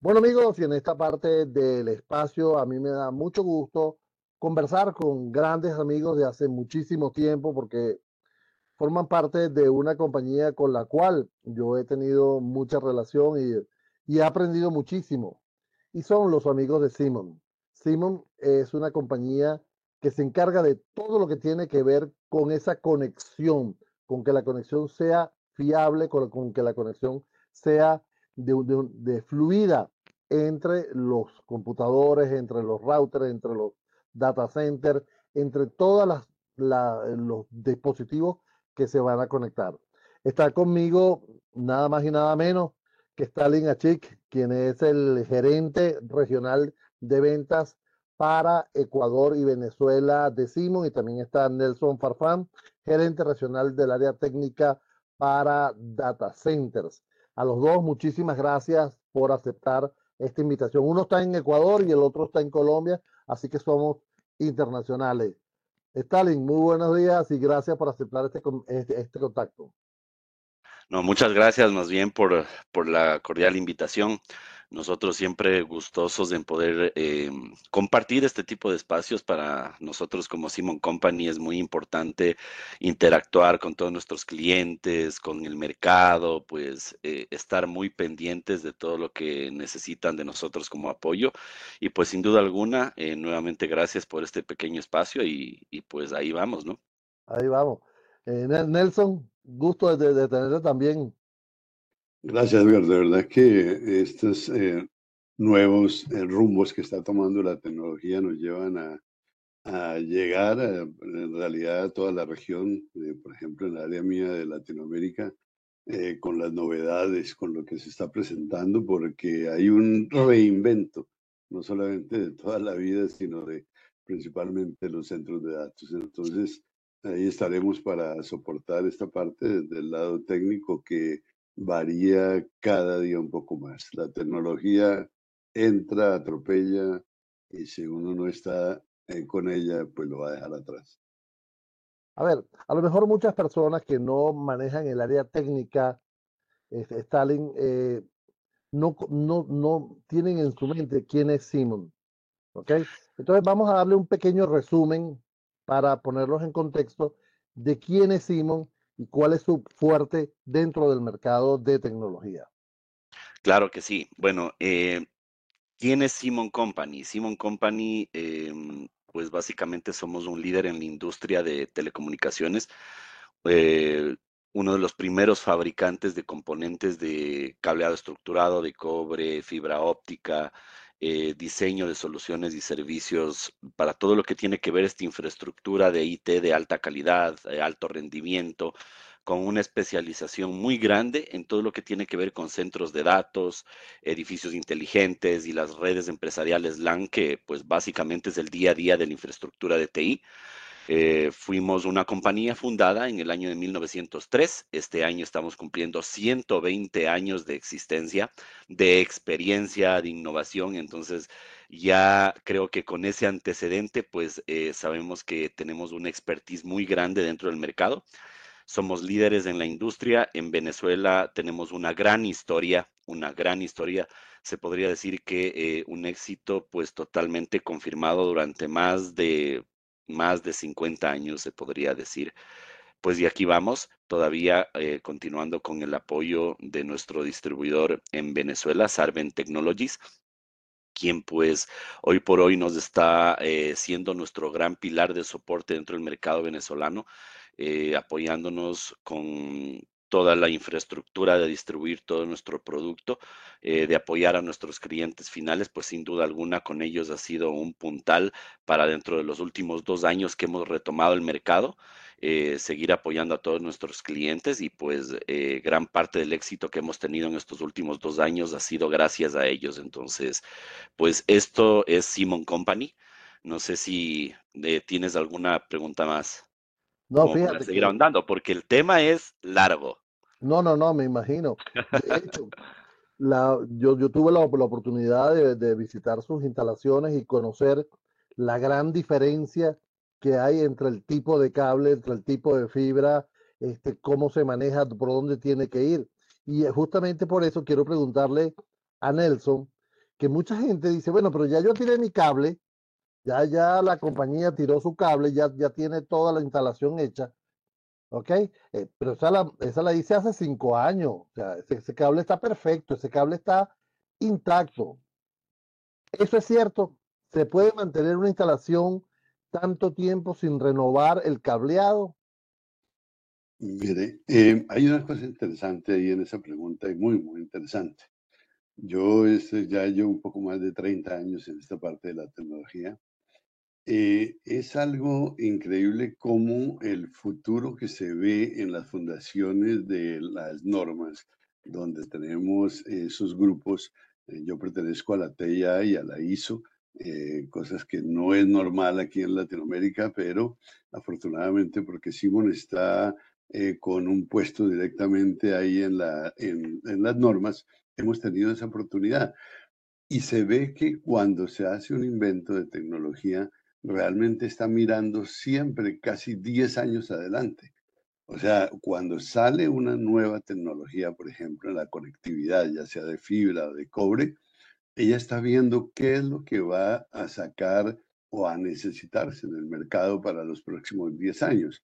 Bueno amigos, y en esta parte del espacio a mí me da mucho gusto conversar con grandes amigos de hace muchísimo tiempo porque forman parte de una compañía con la cual yo he tenido mucha relación y, y he aprendido muchísimo. Y son los amigos de Simon. Simon es una compañía que se encarga de todo lo que tiene que ver con esa conexión, con que la conexión sea fiable, con, con que la conexión sea de, de, de, fluida entre los computadores, entre los routers, entre los data centers, entre todos los dispositivos que se van a conectar. Está conmigo nada más y nada menos que Stalin Achik, quien es el gerente regional de ventas para Ecuador y Venezuela de Simon, y también está Nelson Farfán, gerente regional del área técnica para data centers. A los dos, muchísimas gracias por aceptar esta invitación. Uno está en Ecuador y el otro está en Colombia, así que somos internacionales. Stalin, muy buenos días y gracias por aceptar este, este, este contacto. No, muchas gracias más bien por, por la cordial invitación. Nosotros siempre gustosos en poder eh, compartir este tipo de espacios para nosotros como Simon Company. Es muy importante interactuar con todos nuestros clientes, con el mercado, pues eh, estar muy pendientes de todo lo que necesitan de nosotros como apoyo. Y pues sin duda alguna, eh, nuevamente gracias por este pequeño espacio y, pues ahí vamos, ¿no? Ahí vamos. Nelson, gusto de tenerte también Gracias, Edgar. De verdad que estos eh, nuevos eh, rumbos que está tomando la tecnología nos llevan a, a llegar a, en realidad a toda la región, eh, por ejemplo, en el área mía de Latinoamérica, eh, con las novedades, con lo que se está presentando, porque hay un reinvento, no solamente de toda la vida, sino de principalmente los centros de datos. Entonces, ahí estaremos para soportar esta parte del lado técnico que varía cada día un poco más. La tecnología entra, atropella y si uno no está eh, con ella, pues lo va a dejar atrás. A ver, a lo mejor muchas personas que no manejan el área técnica, Stalin, eh, no, no, no tienen en su mente quién es Simon. ¿Ok? Entonces vamos a darle un pequeño resumen para ponerlos en contexto de quién es Simon y cuál es su fuerte dentro del mercado de tecnología. Claro que sí. Bueno, eh, ¿quién es Simon Company? Simon Company, eh, pues básicamente somos un líder en la industria de telecomunicaciones. Eh, uno de los primeros fabricantes de componentes de cableado estructurado, de cobre, fibra óptica, eh, diseño de soluciones y servicios para todo lo que tiene que ver esta infraestructura de IT de alta calidad, de alto rendimiento, con una especialización muy grande en todo lo que tiene que ver con centros de datos, edificios inteligentes y las redes empresariales LAN, que pues básicamente es el día a día de la infraestructura de TI. Eh, fuimos una compañía fundada en el año de 1903. Este año estamos cumpliendo 120 años de existencia, de experiencia, de innovación. Entonces, ya creo que con ese antecedente, pues eh, sabemos que tenemos una expertise muy grande dentro del mercado. Somos líderes en la industria. En Venezuela tenemos una gran historia, una gran historia. Se podría decir que eh, un éxito pues totalmente confirmado durante más de más de 50 años, se podría decir. Pues y aquí vamos, todavía eh, continuando con el apoyo de nuestro distribuidor en Venezuela, Sarven Technologies, quien pues hoy por hoy nos está eh, siendo nuestro gran pilar de soporte dentro del mercado venezolano, eh, apoyándonos con toda la infraestructura de distribuir todo nuestro producto, eh, de apoyar a nuestros clientes finales, pues sin duda alguna con ellos ha sido un puntal para dentro de los últimos dos años que hemos retomado el mercado, eh, seguir apoyando a todos nuestros clientes y pues eh, gran parte del éxito que hemos tenido en estos últimos dos años ha sido gracias a ellos. Entonces, pues esto es Simon Company. No sé si tienes alguna pregunta más. No, fíjate. Para seguir ahondando, porque el tema es largo. No, no, no, me imagino. De hecho, yo, tuve la, oportunidad de, de, visitar sus instalaciones y conocer la gran diferencia que hay entre el tipo de cable, entre el tipo de fibra, este, cómo se maneja, por dónde tiene que ir. Y justamente por eso quiero preguntarle a Nelson, que mucha gente dice, bueno, pero ya yo tiré mi cable, ya, ya la compañía tiró su cable, ya, ya tiene toda la instalación hecha, ¿ok? Eh, pero esa la, esa la hice hace cinco años, o sea, ese, cable está perfecto, ese cable está intacto. Eso es cierto, se puede mantener una instalación tanto tiempo sin renovar el cableado. Mire, eh, hay una cosa interesante ahí en esa pregunta y muy, muy interesante. Yo este, ya llevo un poco más de 30 años en esta parte de la tecnología. Eh, es algo increíble cómo el futuro que se ve en las fundaciones de las normas, donde tenemos esos grupos, eh, yo pertenezco a la TIA y a la ISO, eh, cosas que no es normal aquí en Latinoamérica, pero afortunadamente porque Simon está con un puesto directamente ahí en, la, en las normas, hemos tenido esa oportunidad. Y se ve que cuando se hace un invento de tecnología, realmente está mirando siempre casi 10 años adelante. O sea, cuando sale una nueva tecnología, por ejemplo, en la conectividad, ya sea de fibra o de cobre, ella está viendo qué es lo que va a sacar o a necesitarse en el mercado para los próximos 10 años.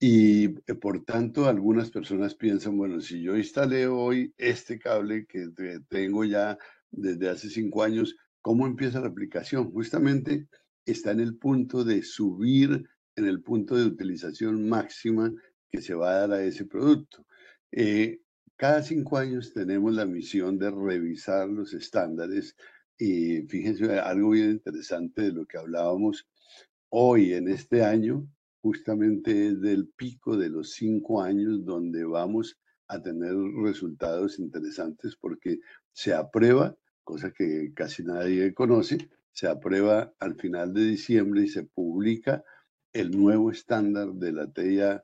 Y eh, por tanto, algunas personas piensan, bueno, si yo instalé hoy este cable que tengo ya desde hace cinco años, ¿cómo empieza la aplicación? Justamente está en el punto de subir, en el punto de utilización máxima que se va a dar a ese producto. Eh, cada cinco años tenemos la misión de revisar los estándares y fíjense algo bien interesante de lo que hablábamos hoy en este año justamente es del pico de los cinco años donde vamos a tener resultados interesantes porque se aprueba, cosa que casi nadie conoce, se aprueba al final de diciembre y se publica el nuevo estándar de la TIA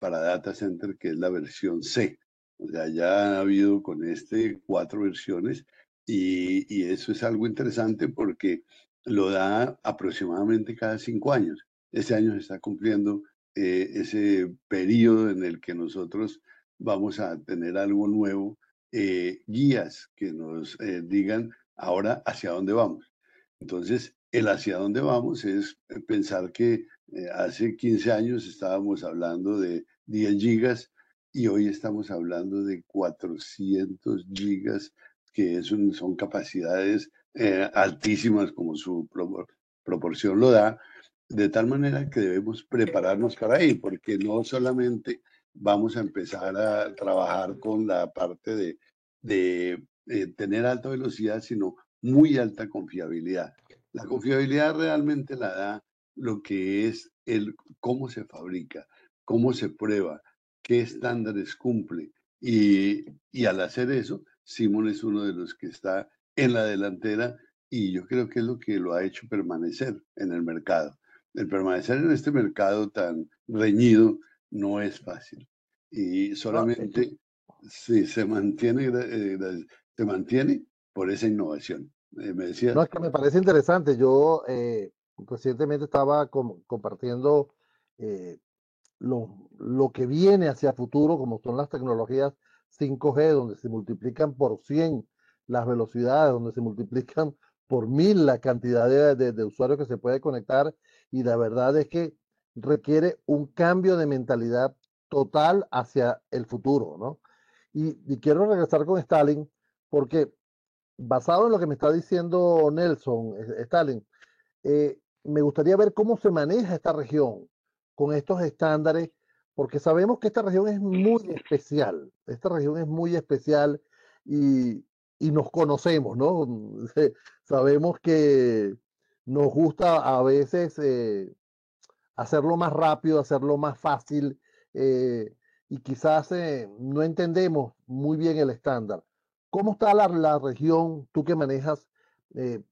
para Data Center, que es la versión C. O sea, ya ha habido con este cuatro versiones y, y eso es algo interesante porque lo da aproximadamente cada cinco años. Este año se está cumpliendo eh, ese periodo en el que nosotros vamos a tener algo nuevo, eh, guías que nos eh, digan ahora hacia dónde vamos. Entonces, el hacia dónde vamos es pensar que hace 15 años estábamos hablando de 10 gigas y hoy estamos hablando de 400 gigas, que son, son capacidades altísimas como su proporción lo da, de tal manera que debemos prepararnos para ahí, porque no solamente vamos a empezar a trabajar con la parte de, de, eh, tener alta velocidad, sino muy alta confiabilidad. La confiabilidad realmente la da lo que es el cómo se fabrica, cómo se prueba, qué estándares cumple. Y, y al hacer eso, Simon es uno de los que está en la delantera y yo creo que es lo que lo ha hecho permanecer en el mercado el permanecer en este mercado tan reñido no es fácil. Y solamente si se mantiene, eh, se mantiene por esa innovación. Eh, me decía. No, es que me parece interesante. Yo eh, recientemente estaba compartiendo lo, lo, que viene hacia futuro, como son las tecnologías 5G, donde se multiplican por 100 las velocidades, donde se multiplican por mil la cantidad de, de usuarios que se puede conectar y la verdad es que requiere un cambio de mentalidad total hacia el futuro, ¿no? Y, quiero regresar con Stalin porque basado en lo que me está diciendo Nelson, Stalin, eh, me gustaría ver cómo se maneja esta región con estos estándares, porque sabemos que esta región es muy especial, esta región es muy especial y, y nos conocemos, ¿no? Sabemos que nos gusta a veces eh, hacerlo más rápido, hacerlo más fácil eh, y quizás no entendemos muy bien el estándar. ¿Cómo está la, región, tú que manejas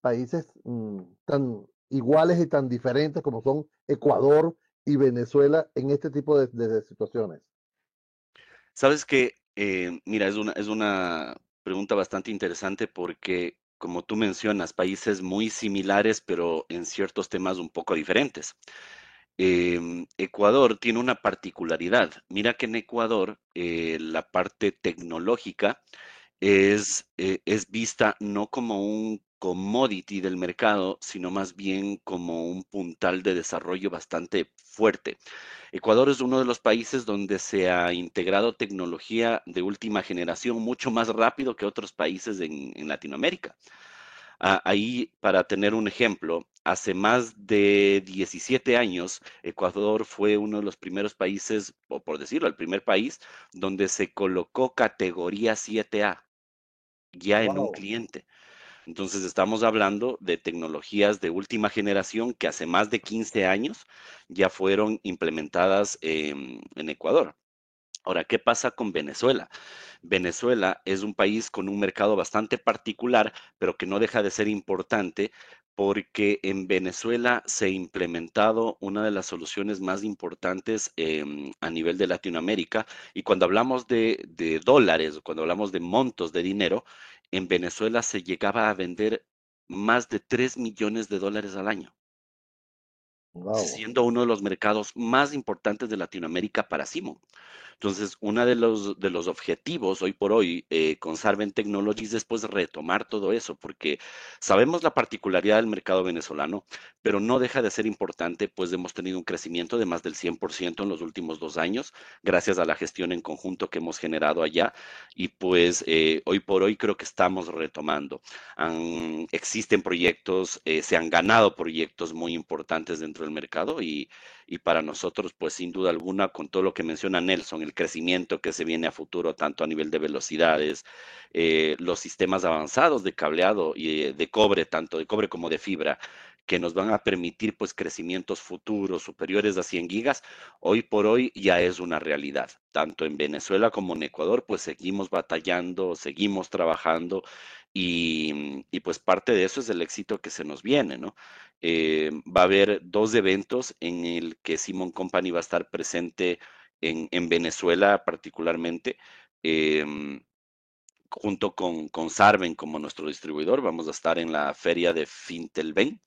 países mm, tan iguales y tan diferentes como son Ecuador y Venezuela en este tipo de, situaciones? Sabes que, mira, es una, es una pregunta bastante interesante porque como tú mencionas, países muy similares, pero en ciertos temas un poco diferentes. Em, Ecuador tiene una particularidad. Mira que en Ecuador eh, la parte tecnológica es, eh, es vista no como un commodity del mercado, sino más bien como un puntal de desarrollo bastante fuerte. Ecuador es uno de los países donde se ha integrado tecnología de última generación mucho más rápido que otros países en, Latinoamérica. Ah, ahí, para tener un ejemplo, hace más de 17 años, Ecuador fue uno de los primeros países, o por decirlo, el primer país donde se colocó categoría 7A ya en un cliente. Entonces estamos hablando de tecnologías de última generación que hace más de 15 años ya fueron implementadas en Ecuador. Ahora, ¿qué pasa con Venezuela? Venezuela es un país con un mercado bastante particular, pero que no deja de ser importante porque en Venezuela se ha implementado una de las soluciones más importantes em, a nivel de Latinoamérica. Y cuando hablamos de, de dólares, cuando hablamos de montos de dinero, en Venezuela se llegaba a vender más de 3 millones de dólares al año, siendo uno de los mercados más importantes de Latinoamérica para Simon. Entonces, uno de los, de los objetivos hoy por hoy eh, con Sarven Technologies es pues retomar todo eso, porque sabemos la particularidad del mercado venezolano, pero no deja de ser importante, pues hemos tenido un crecimiento de más del 100% en los últimos dos años, gracias a la gestión en conjunto que hemos generado allá, y pues eh, hoy por hoy creo que estamos retomando. existen proyectos, eh, se han ganado proyectos muy importantes dentro del mercado y, y para nosotros, pues sin duda alguna, con todo lo que menciona Nelson, el crecimiento que se viene a futuro, tanto a nivel de velocidades, eh, los sistemas avanzados de cableado y eh, de cobre, tanto de cobre como de fibra, que nos van a permitir pues crecimientos futuros superiores a 100 gigas, hoy por hoy ya es una realidad. Tanto en Venezuela como en Ecuador, pues seguimos batallando, seguimos trabajando y, pues parte de eso es el éxito que se nos viene, ¿no? Eh, va a haber dos eventos en el que Simon Company va a estar presente en, Venezuela particularmente, em, junto con, con Sarven como nuestro distribuidor. Vamos a estar en la feria de Fintelben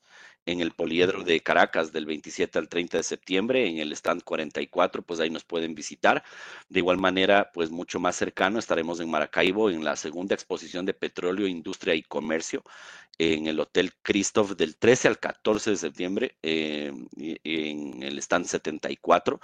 en el Poliedro de Caracas del 27 al 30 de septiembre, en el stand 44, pues ahí nos pueden visitar. De igual manera, pues mucho más cercano, estaremos en Maracaibo en la segunda exposición de petróleo, industria y comercio en el Hotel Christoph del 13 al 14 de septiembre, eh, en el stand 74.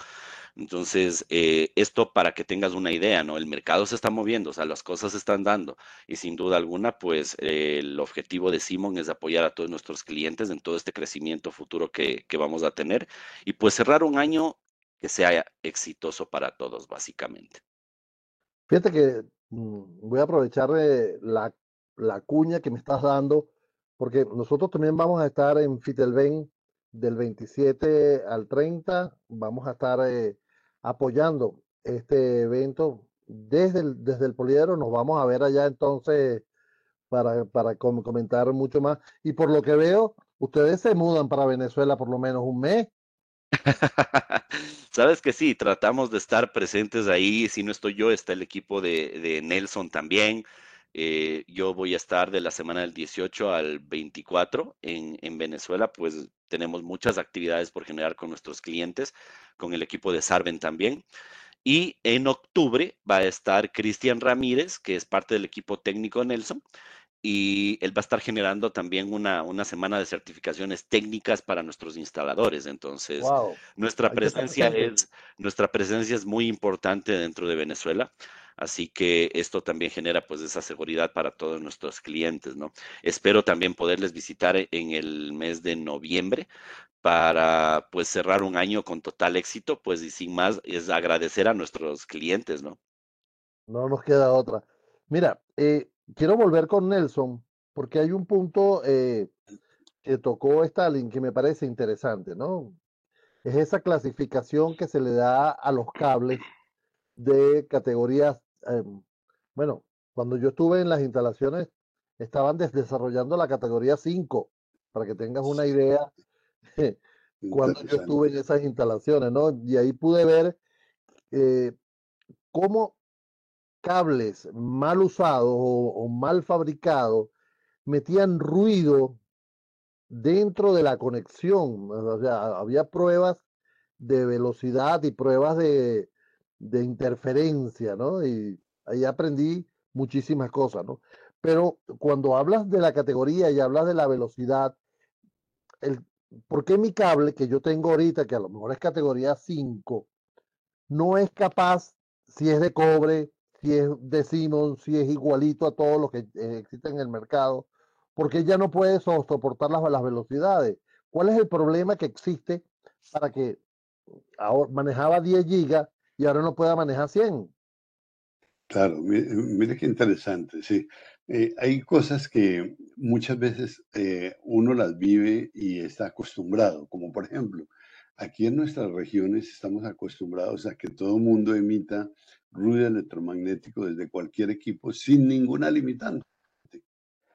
Entonces, eh, esto para que tengas una idea, ¿no? El mercado se está moviendo, o sea, las cosas se están dando y sin duda alguna, pues eh, el objetivo de Simon es apoyar a todos nuestros clientes en todo este crecimiento futuro que, que vamos a tener y pues cerrar un año que sea exitoso para todos, básicamente. Fíjate que mm, voy a aprovechar la, la cuña que me estás dando, porque nosotros también vamos a estar en Fitelben del 27 al 30, vamos a estar eh, apoyando este evento desde el, desde el poliedro. Nos vamos a ver allá entonces para, para comentar mucho más. Y por lo que veo, ustedes se mudan para Venezuela por lo menos un mes. Sabes que sí, tratamos de estar presentes ahí. Si no estoy yo, está el equipo de, de Nelson también. Eh, yo voy a estar de la semana del 18 al 24 en, en, Venezuela, pues tenemos muchas actividades por generar con nuestros clientes, con el equipo de Sarven también. Y en octubre va a estar Cristian Ramírez, que es parte del equipo técnico Nelson, y él va a estar generando también una, una semana de certificaciones técnicas para nuestros instaladores. Entonces, nuestra, presencia es, nuestra presencia es muy importante dentro de Venezuela. Así que esto también genera pues esa seguridad para todos nuestros clientes, ¿no? Espero también poderles visitar en el mes de noviembre para pues cerrar un año con total éxito, pues y sin más es agradecer a nuestros clientes, ¿no? No nos queda otra. Mira, eh, quiero volver con Nelson porque hay un punto eh, que tocó Stalin que me parece interesante, ¿no? Es esa clasificación que se le da a los cables de categorías, em, bueno, cuando yo estuve en las instalaciones, estaban desarrollando la categoría 5, para que tengas una idea cuando yo estuve en esas instalaciones, ¿no? Y ahí pude ver eh, cómo cables mal usados o, mal fabricados metían ruido dentro de la conexión. O sea, había pruebas de velocidad y pruebas de, de interferencia, ¿no? Y ahí aprendí muchísimas cosas, ¿no? Pero cuando hablas de la categoría y hablas de la velocidad, el, ¿por qué mi cable que yo tengo ahorita, que a lo mejor es categoría 5, no es capaz, si es de cobre, si es de Siemens, si es igualito a todos los que existen en el mercado, porque ya no puede soportar las, las velocidades. ¿Cuál es el problema que existe para que ahora manejaba 10 gigas y ahora no pueda manejar 100? Claro, mire, qué interesante, sí. Eh, hay cosas que muchas veces eh, uno las vive y está acostumbrado, como por ejemplo, aquí en nuestras regiones estamos acostumbrados a que todo mundo emita ruido electromagnético desde cualquier equipo sin ninguna limitante.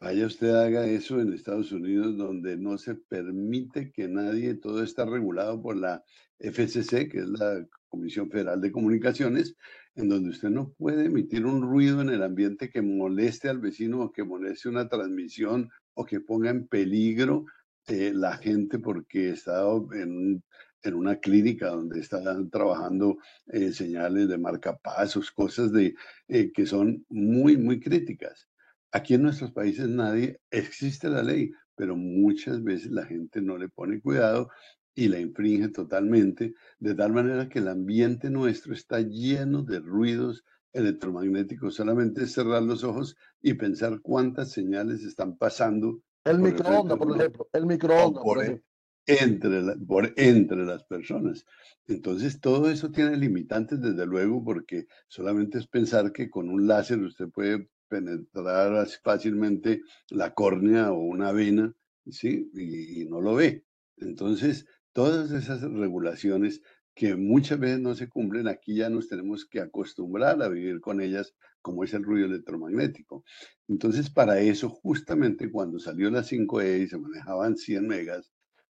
Vaya usted haga eso en Estados Unidos, donde no se permite que nadie, todo está regulado por la FCC, que es la Comisión Federal de Comunicaciones, en donde usted no puede emitir un ruido en el ambiente que moleste al vecino o que moleste una transmisión o que ponga en peligro eh, la gente porque está en, en, una clínica donde están trabajando eh, señales de marcapasos, cosas de, eh, que son muy, muy críticas. Aquí en nuestros países nadie, existe la ley, pero muchas veces la gente no le pone cuidado y la infringe totalmente, de tal manera que el ambiente nuestro está lleno de ruidos electromagnéticos. Solamente es cerrar los ojos y pensar cuántas señales están pasando. El microondas, por ejemplo, el microondas. Por, Entre, por entre las personas. Entonces, todo eso tiene limitantes, desde luego, porque solamente es pensar que con un láser usted puede penetrar fácilmente la córnea o una vena, ¿sí? Y, no lo ve. Entonces, todas esas regulaciones que muchas veces no se cumplen, aquí ya nos tenemos que acostumbrar a vivir con ellas, como es el ruido electromagnético. Entonces, para eso, justamente cuando salió la 5E y se manejaban 100 megas,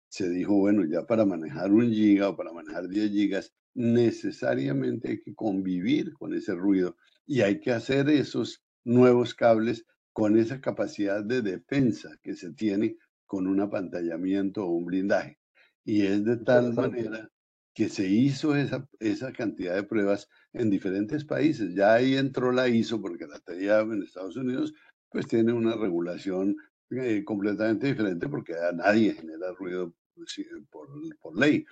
se dijo, bueno, ya para manejar un giga o para manejar 10 gigas, necesariamente hay que convivir con ese ruido y hay que hacer esos nuevos cables con esa capacidad de defensa que se tiene con un apantallamiento o un blindaje. Y es de tal manera que se hizo esa, esa cantidad de pruebas en diferentes países. Ya ahí entró la ISO, porque la TIA en Estados Unidos pues tiene una regulación eh, completamente diferente porque a nadie genera ruido pues, por, por ley.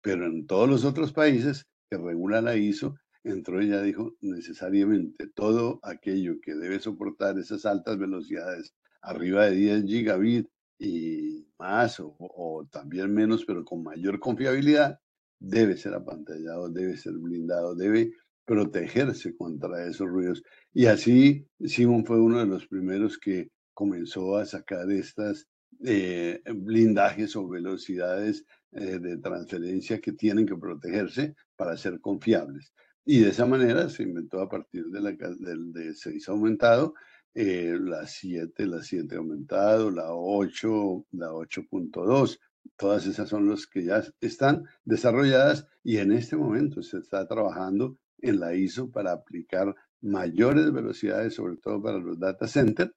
Pero en todos los otros países que regula la ISO, entró y ya dijo necesariamente todo aquello que debe soportar esas altas velocidades, arriba de 10 gigabit y más o, también menos, pero con mayor confiabilidad, debe ser apantallado, debe ser blindado, debe protegerse contra esos ruidos. Y así Simon fue uno de los primeros que comenzó a sacar estas eh, blindajes o velocidades eh, de transferencia que tienen que protegerse para ser confiables. Y de esa manera se inventó a partir de, la, de, 6 aumentado, eh, la 7, la 7 aumentado, la 8, la 8.2. Todas esas son las que ya están desarrolladas y en este momento se está trabajando en la ISO para aplicar mayores velocidades, sobre todo para los data centers,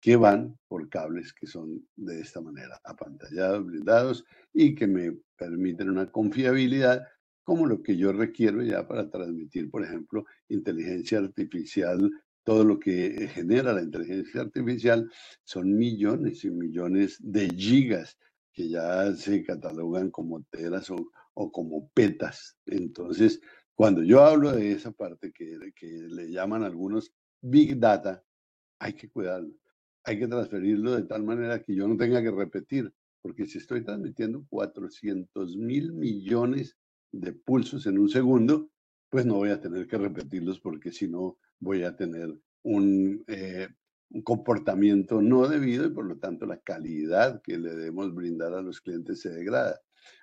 que van por cables que son de esta manera, apantallados, blindados y que me permiten una confiabilidad como lo que yo requiero ya para transmitir, por ejemplo, inteligencia artificial. Todo lo que genera la inteligencia artificial son millones y millones de gigas que ya se catalogan como teras o, como petas. Entonces, cuando yo hablo de esa parte que, que le llaman algunos big data, hay que cuidarlo. Hay que transferirlo de tal manera que yo no tenga que repetir, porque si estoy transmitiendo 400 mil millones de pulsos en un segundo, pues no voy a tener que repetirlos porque si no voy a tener un, eh, un, comportamiento no debido y por lo tanto la calidad que le debemos brindar a los clientes se degrada.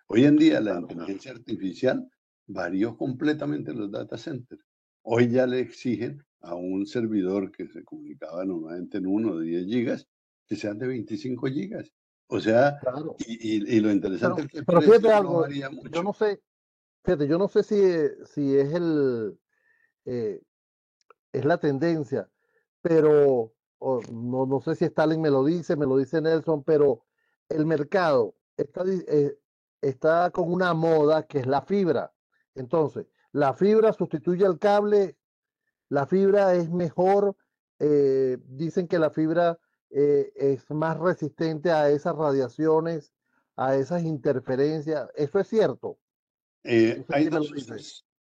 Hoy en día la inteligencia artificial varió completamente los data centers. Hoy ya le exigen a un servidor que se comunicaba normalmente en uno de 10 gigas que sean de 25 gigas. O sea, y, y, lo interesante es que pero fíjate algo, yo no sé, Fíjate, yo no sé si, si es el eh, es la tendencia, pero no, no sé si Stalin me lo dice, me lo dice Nelson, pero el mercado está, eh, está con una moda que es la fibra. Entonces, la fibra sustituye al cable, la fibra es mejor eh, dicen que la fibra eh, es más resistente a esas radiaciones, a esas interferencias. ¿Eso es cierto? Eh, hay, dos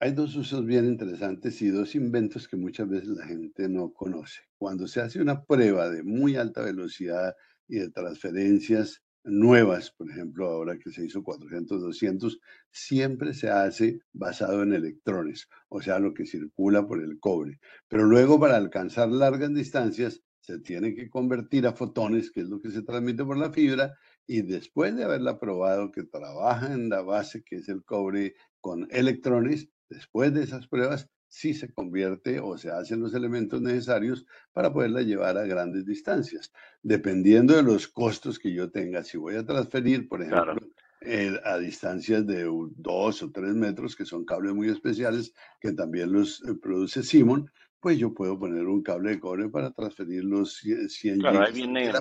hay dos usos bien interesantes y dos inventos que muchas veces la gente no conoce. Cuando se hace una prueba de muy alta velocidad y de transferencias nuevas, por ejemplo, ahora que se hizo 400, 200, siempre se hace basado en electrones, o sea, lo que circula por el cobre. Pero luego para alcanzar largas distancias se tiene que convertir a fotones, que es lo que se transmite por la fibra, y después de haberla probado que trabaja en la base, que es el cobre, con electrones, después de esas pruebas, sí se convierte o se hacen los elementos necesarios para poderla llevar a grandes distancias, dependiendo de los costos que yo tenga. Si voy a transferir, por ejemplo, eh, a distancias de dos o tres metros, que son cables muy especiales, que también los eh, produce Simon, pues yo puedo poner un cable de cobre para transferir los 100 claro, ahí viene,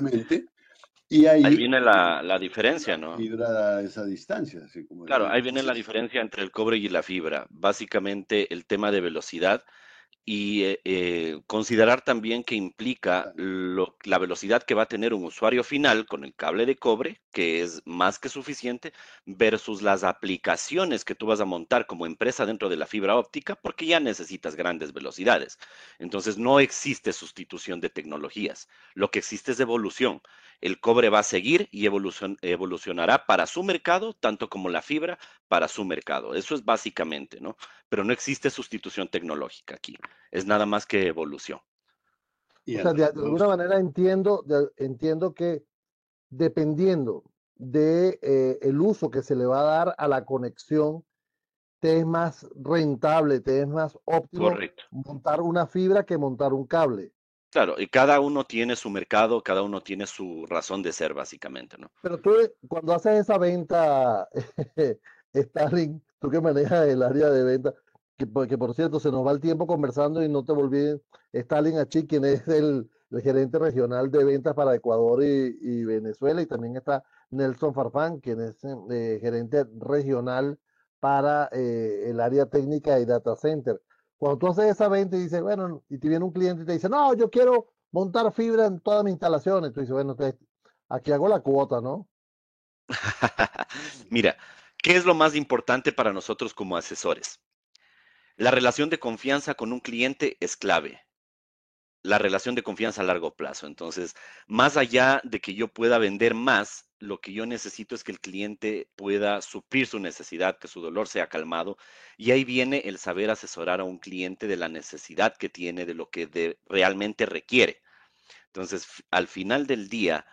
y ahí, viene la, la, diferencia, ¿no? Fibra a esa distancia. Así como claro, ahí viene la diferencia entre el cobre y la fibra. Básicamente el tema de velocidad y eh, eh, considerar también que implica la velocidad que va a tener un usuario final con el cable de cobre, que es más que suficiente, versus las aplicaciones que tú vas a montar como empresa dentro de la fibra óptica, porque ya necesitas grandes velocidades. Entonces no existe sustitución de tecnologías, lo que existe es evolución. El cobre va a seguir y evolucionará para su mercado, tanto como la fibra para su mercado. Eso es básicamente, ¿no? Pero no existe sustitución tecnológica aquí es nada más que evolución. o sea, de, alguna manera entiendo, entiendo que dependiendo de eh, el uso que se le va a dar a la conexión, te es más rentable, te es más óptimo montar una fibra que montar un cable. Claro, y cada uno tiene su mercado, cada uno tiene su razón de ser, básicamente, ¿no? Pero tú, cuando haces esa venta, Stalin, tú que manejas el área de venta, que, por cierto se nos va el tiempo conversando y no te volví, Stalin Achi, quien es el, gerente regional de ventas para Ecuador y, Venezuela, y también está Nelson Farfán, quien es eh, gerente regional para eh, el área técnica y data center. Cuando tú haces esa venta y dices, bueno, y te viene un cliente y te dice, no, yo quiero montar fibra en todas mis instalaciones, tú dices, bueno, aquí hago la cuota, ¿no? Mira, ¿qué es lo más importante para nosotros como asesores? La relación de confianza con un cliente es clave. La relación de confianza a largo plazo. Entonces, más allá de que yo pueda vender más, lo que yo necesito es que el cliente pueda suplir su necesidad, que su dolor sea calmado. Y ahí viene el saber asesorar a un cliente de la necesidad que tiene, de lo que realmente requiere. Entonces, al final del día,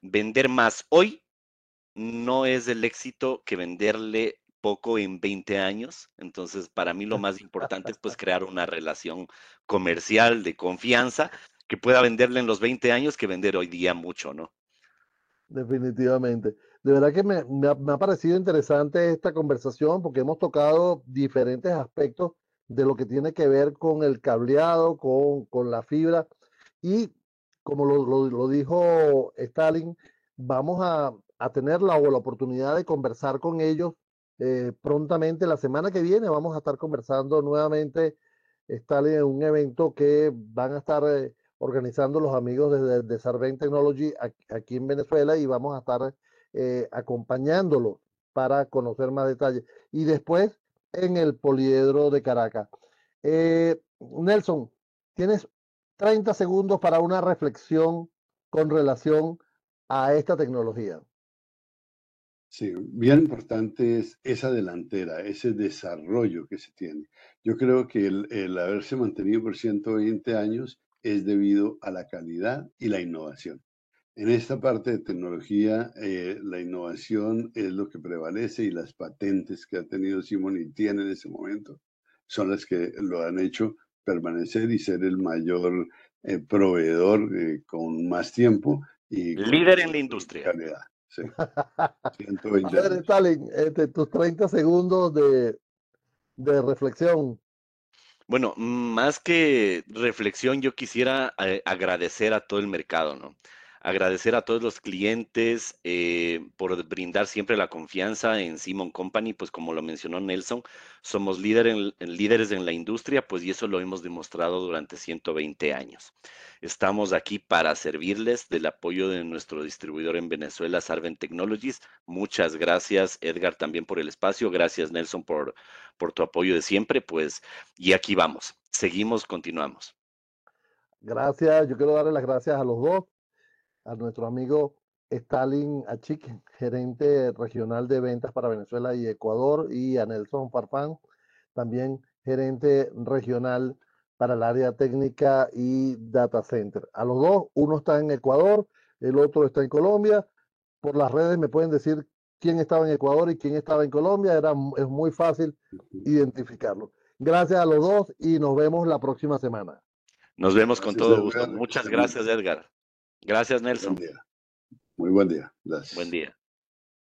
vender más hoy no es el éxito que venderle poco en 20 años. Entonces, para mí lo más importante es pues crear una relación comercial de confianza que pueda venderle en los 20 años que vender hoy día mucho, ¿no? Definitivamente. De verdad que me, ha, parecido interesante esta conversación porque hemos tocado diferentes aspectos de lo que tiene que ver con el cableado, con, la fibra. Y como lo, dijo Stalin, vamos a, a tener la, la oportunidad de conversar con ellos eh, prontamente la semana que viene vamos a estar conversando nuevamente, Stalin, en un evento que van a estar eh, organizando los amigos de, de Technology aquí, en Venezuela y vamos a estar eh, acompañándolo para conocer más detalles. Y después en el Poliedro de Caracas. Nelson, tienes 30 segundos para una reflexión con relación a esta tecnología. Sí, bien importante es esa delantera, ese desarrollo que se tiene. Yo creo que el, haberse mantenido por 120 años es debido a la calidad y la innovación. En esta parte de tecnología, eh, la innovación es lo que prevalece y las patentes que ha tenido Simon y tiene en ese momento son las que lo han hecho permanecer y ser el mayor eh, proveedor eh, con más tiempo. y Líder en la industria. Calidad. Sí. A ver, Stalin, este, tus 30 segundos de, de reflexión. Bueno, más que reflexión, yo quisiera eh, agradecer a todo el mercado, ¿no? Agradecer a todos los clientes eh, por brindar siempre la confianza en Simon Company, pues como lo mencionó Nelson, somos líder líderes en la industria, pues y eso lo hemos demostrado durante 120 años. Estamos aquí para servirles del apoyo de nuestro distribuidor en Venezuela, Sarven Technologies. Muchas gracias, Edgar, también por el espacio. Gracias, Nelson, por, por tu apoyo de siempre. Pues, y aquí vamos. Seguimos, continuamos. Gracias. Yo quiero darle las gracias a los dos, a nuestro amigo Stalin Achik, gerente regional de ventas para Venezuela y Ecuador, y a Nelson Farfán, también gerente regional para el área técnica y data center. A los dos, uno está en Ecuador, el otro está en Colombia. Por las redes me pueden decir quién estaba en Ecuador y quién estaba en Colombia. Era, es muy fácil identificarlo. Gracias a los dos y nos vemos la próxima semana. Nos vemos con todo gusto. Muchas gracias, Edgar. Gracias, Nelson. Muy buen día. Buen día.